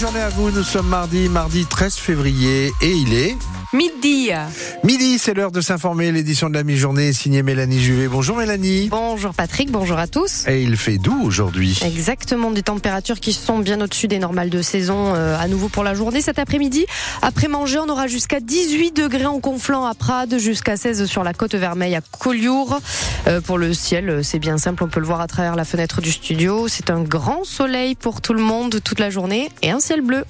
journée à vous. Nous sommes mardi, mardi 13 février et il est Midi. midi. C'est l'heure de s'informer. L'édition de la mi-journée signée Mélanie Juvet. Bonjour Mélanie. Bonjour Patrick, bonjour à tous. Et il fait doux aujourd'hui. Exactement, des températures qui sont bien au-dessus des normales de saison euh, à nouveau pour la journée cet après-midi. Après manger, on aura jusqu'à 18 degrés en conflant à Prades, jusqu'à 16 sur la côte vermeille à Collioure. Euh, pour le ciel, c'est bien simple, on peut le voir à travers la fenêtre du studio. C'est un grand soleil pour tout le monde toute la journée et un ciel bleu.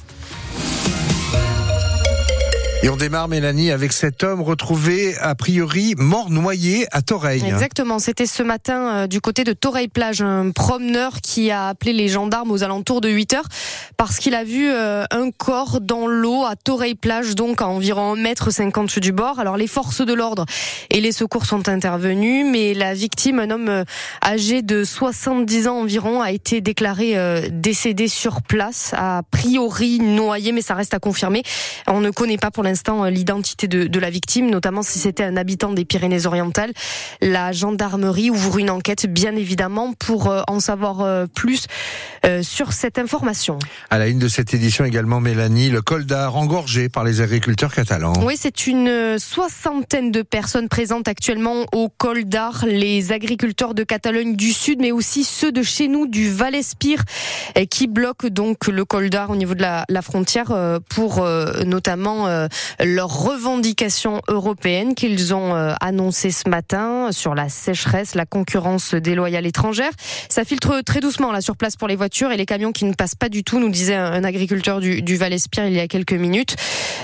Et on démarre, Mélanie, avec cet homme retrouvé, a priori, mort noyé à Toreil. Exactement. C'était ce matin euh, du côté de Toreil-Plage, un promeneur qui a appelé les gendarmes aux alentours de 8 heures parce qu'il a vu euh, un corps dans l'eau à Toreil-Plage, donc à environ 1m50 du bord. Alors les forces de l'ordre et les secours sont intervenus, mais la victime, un homme euh, âgé de 70 ans environ, a été déclaré décédé sur place, a priori noyé, mais ça reste à confirmer. On ne connaît pas pour l'instant euh, l'identité de, de, la victime, notamment si c'était un habitant des Pyrénées-Orientales. La gendarmerie ouvre une enquête, bien évidemment, pour euh, en savoir euh, plus sur cette information. À la une de cette édition également, Mélanie, le col d'Ar engorgé par les agriculteurs catalans. Oui, c'est une soixantaine de personnes présentes actuellement au col d'Ar, les agriculteurs de Catalogne du Sud, mais aussi ceux de chez nous, du Val-Espire, qui bloquent donc le col d'Ar au niveau de la, la frontière pour notamment leurs revendications européennes qu'ils ont euh, annoncées ce matin sur la sécheresse, la concurrence déloyale étrangère. Ça filtre très doucement là sur place pour les voitures et les camions qui ne passent pas du tout, nous disait un agriculteur du, du Val-Espire il y a quelques minutes.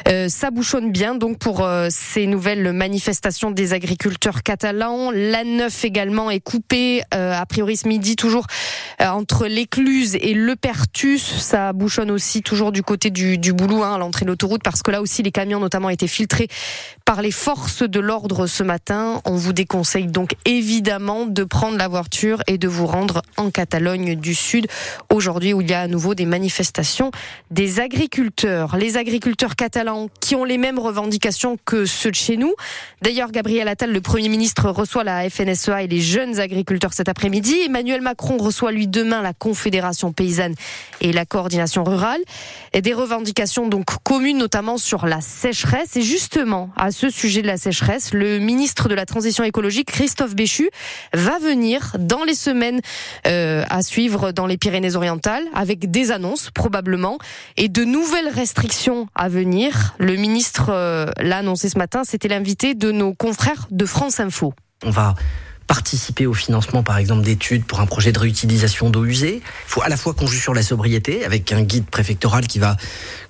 Euh, ça bouchonne bien donc pour euh, ces nouvelles manifestations des agriculteurs catalans. La 9 également est coupée euh, a priori ce midi toujours euh, entre l'écluse et le Pertus. Ça bouchonne aussi toujours du côté du, du Boulou hein, à l'entrée de l'autoroute parce que là aussi les camions notamment été filtrés par les forces de l'ordre ce matin. On vous déconseille donc évidemment de prendre la voiture et de vous rendre en Catalogne du Sud aujourd'hui où il y a à nouveau des manifestations des agriculteurs. Les agriculteurs catalans qui ont les mêmes revendications que ceux de chez nous. D'ailleurs, Gabriel Attal, le Premier ministre, reçoit la FNSEA et les jeunes agriculteurs cet après-midi. Emmanuel Macron reçoit lui demain la Confédération paysanne et la coordination rurale. Et des revendications donc communes, notamment sur la sécheresse. Et justement, à ce sujet de la sécheresse, le ministre de la Transition écologique, Christophe Béchu, va venir dans les semaines euh, à suivre dans les Pyrénées-Orientales, avec des annonces probablement, et de nouvelles restrictions à venir. Le ministre euh, l'a annoncé ce matin, c'était l'invité de nos confrères de France Info. On va participer au financement, par exemple, d'études pour un projet de réutilisation d'eau usée. Il faut à la fois qu'on joue sur la sobriété, avec un guide préfectoral qui va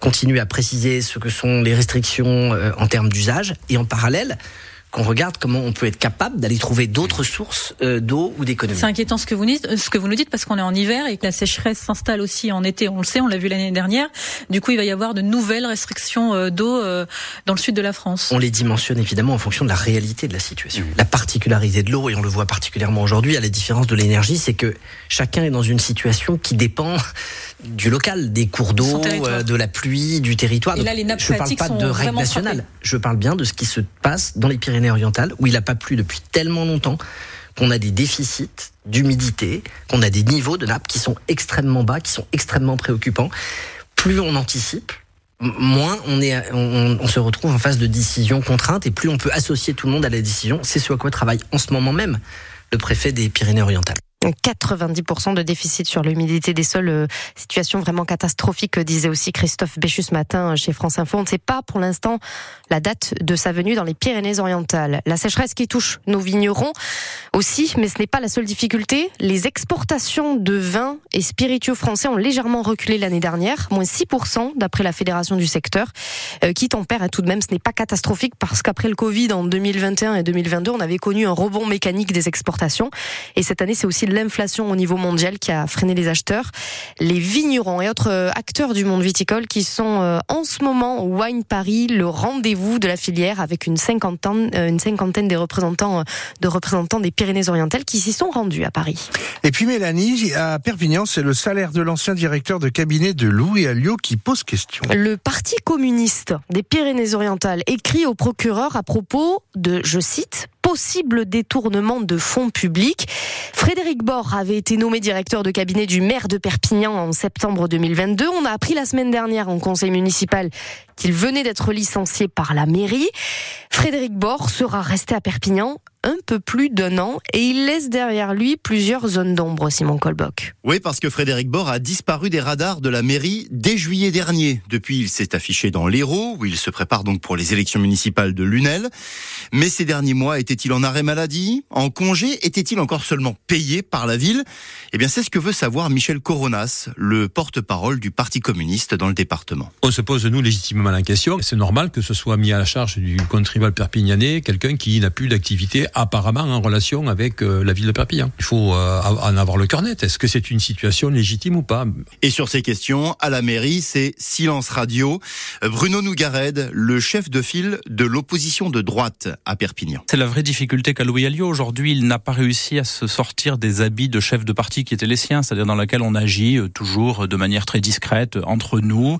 continuer à préciser ce que sont les restrictions euh, en termes d'usage, et en parallèle, qu'on regarde comment on peut être capable d'aller trouver d'autres sources euh, d'eau ou d'économie. C'est inquiétant ce que vous dites, euh, ce que vous nous dites parce qu'on est en hiver et que la sécheresse s'installe aussi en été. On le sait, on l'a vu l'année dernière. Du coup, il va y avoir de nouvelles restrictions euh, d'eau dans le sud de la France. On les dimensionne évidemment en fonction de la réalité de la situation. Mmh. La particularité de l'eau, et on le voit particulièrement aujourd'hui, à la différence de l'énergie, c'est que chacun est dans une situation qui dépend du local, des cours d'eau, de la pluie, du territoire. Et là, les nappes je ne parle pas de règles nationales. Je parle bien de ce qui se passe dans les Pyrénées-Orientales, où il n'a pas plu depuis tellement longtemps qu'on a des déficits d'humidité, qu'on a des niveaux de nappes qui sont extrêmement bas, qui sont extrêmement préoccupants. Plus on anticipe, moins on, est, on, on, se retrouve en phase de décision contrainte et plus on peut associer tout le monde à la décision. C'est ce à quoi travaille en ce moment même le préfet des Pyrénées-Orientales. 90% de déficit sur l'humidité des sols, euh, situation vraiment catastrophique, disait aussi Christophe Béchu ce matin chez France Info. On ne sait pas pour l'instant la date de sa venue dans les Pyrénées-Orientales. La sécheresse qui touche nos vignerons aussi, mais ce n'est pas la seule difficulté. Les exportations de vins et spiritueux français ont légèrement reculé l'année dernière, moins 6% d'après la fédération du secteur, euh, qui tempère hein, tout de même. Ce n'est pas catastrophique parce qu'après le Covid en 2021 et 2022, on avait connu un rebond mécanique des exportations. Et cette année, c'est aussi l'inflation au niveau mondial qui a freiné les acheteurs. Les vignerons et autres euh, acteurs du monde viticole qui sont euh, en ce moment au Wine Paris, le rendez-vous de la filière avec une cinquantaine, euh, une cinquantaine des représentants, de représentants des Pyrénées-Orientales qui s'y sont rendus à Paris. Et puis Mélanie, à Perpignan, c'est le salaire de l'ancien directeur de cabinet de Louis Alliot qui pose question. Le Parti communiste des Pyrénées-Orientales écrit au procureur à propos de, je cite, possible détournement de fonds publics. Frédéric Bord avait été nommé directeur de cabinet du maire de Perpignan en septembre 2022. On a appris la semaine dernière en conseil municipal qu'il venait d'être licencié par la mairie. Frédéric Bord sera resté à Perpignan un peu plus d'un an et il laisse derrière lui plusieurs zones d'ombre, Simon Colbock. Oui, parce que Frédéric Bord a disparu des radars de la mairie dès juillet dernier. Depuis, il s'est affiché dans l'Hérault, où il se prépare donc pour les élections municipales de Lunel. Mais ces derniers mois, était-il en arrêt maladie En congé Était-il encore seulement payé par la ville? Eh bien, c'est ce que veut savoir Michel Coronas, le porte-parole du Parti communiste dans le département. On se pose, nous, légitimement la question. C'est normal que ce soit mis à la charge du contribuable perpignanais, quelqu'un qui n'a plus d'activité apparemment en relation avec euh, la ville de Perpignan. Il faut euh, en avoir le cœur net. Est-ce que c'est une situation légitime ou pas? Et sur ces questions, à la mairie, c'est silence radio. Bruno Nougared, le chef de file de l'opposition de droite à Perpignan. C'est la vraie difficulté qu'a Louis Alliot. Aujourd'hui, il n'a pas réussi à se sortir des habits de chef de parti qui étaient les siens, c'est-à-dire dans laquelle on agit euh, toujours de manière très discrète entre nous.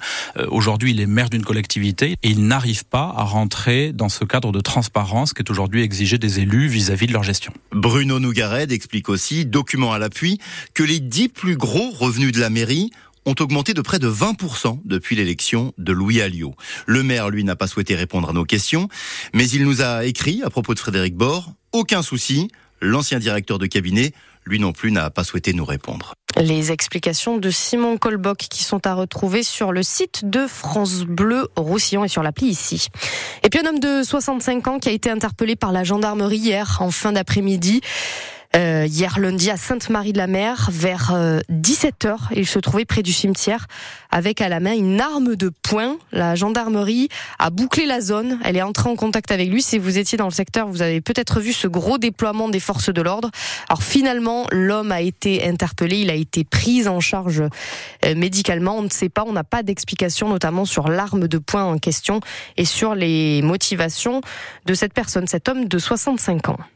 Aujourd'hui, il est maire d'une collectivité et il n'arrive pas à rentrer dans ce cadre de transparence qui est aujourd'hui exigé des élus vis-à-vis de leur gestion. Bruno Nougared explique aussi, document à l'appui, que les dix plus gros revenus de la mairie ont augmenté de près de 20% depuis l'élection de Louis Alliot. Le maire, lui, n'a pas souhaité répondre à nos questions, mais il nous a écrit à propos de Frédéric Bord, aucun souci, l'ancien directeur de cabinet, lui non plus, n'a pas souhaité nous répondre. Les explications de Simon Colbock qui sont à retrouver sur le site de France Bleu Roussillon et sur l'appli ici. Et puis un homme de 65 ans qui a été interpellé par la gendarmerie hier en fin d'après-midi. Euh, hier lundi à Sainte-Marie-de-la-Mer vers 17h. Euh, il se trouvait près du cimetière avec à la main une arme de poing. La gendarmerie a bouclé la zone. Elle est entrée en contact avec lui. Si vous étiez dans le secteur, vous avez peut-être vu ce gros déploiement des forces de l'ordre. Alors finalement, l'homme a été interpellé. Il a été pris en charge euh, médicalement. On ne sait pas. On n'a pas d'explication, notamment sur l'arme de poing en question et sur les motivations de cette personne, cet homme de 65 ans.